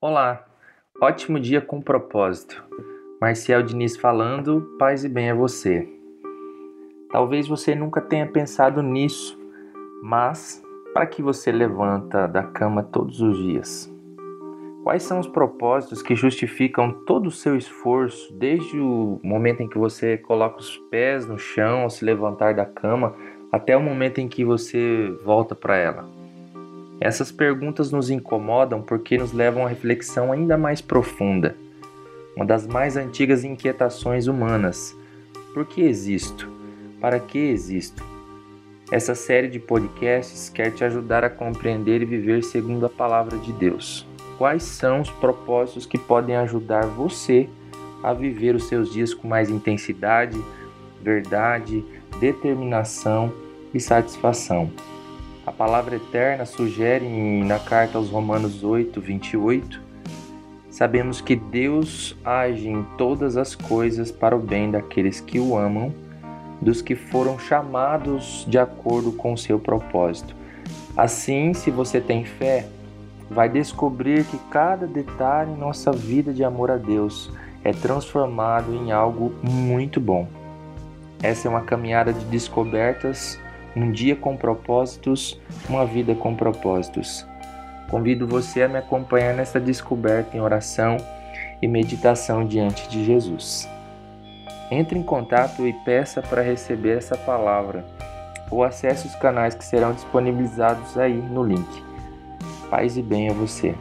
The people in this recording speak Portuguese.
Olá, ótimo dia com propósito. Marcial Diniz falando, paz e bem a você. Talvez você nunca tenha pensado nisso, mas para que você levanta da cama todos os dias? Quais são os propósitos que justificam todo o seu esforço, desde o momento em que você coloca os pés no chão ao se levantar da cama, até o momento em que você volta para ela? Essas perguntas nos incomodam porque nos levam a reflexão ainda mais profunda. Uma das mais antigas inquietações humanas: por que existo? Para que existo? Essa série de podcasts quer te ajudar a compreender e viver segundo a palavra de Deus. Quais são os propósitos que podem ajudar você a viver os seus dias com mais intensidade, verdade, determinação e satisfação? A palavra eterna sugere na carta aos Romanos 8, 28, sabemos que Deus age em todas as coisas para o bem daqueles que o amam, dos que foram chamados de acordo com o seu propósito. Assim, se você tem fé, vai descobrir que cada detalhe em nossa vida de amor a Deus é transformado em algo muito bom. Essa é uma caminhada de descobertas um dia com propósitos, uma vida com propósitos. Convido você a me acompanhar nessa descoberta em oração e meditação diante de Jesus. Entre em contato e peça para receber essa palavra ou acesse os canais que serão disponibilizados aí no link. Paz e bem a você.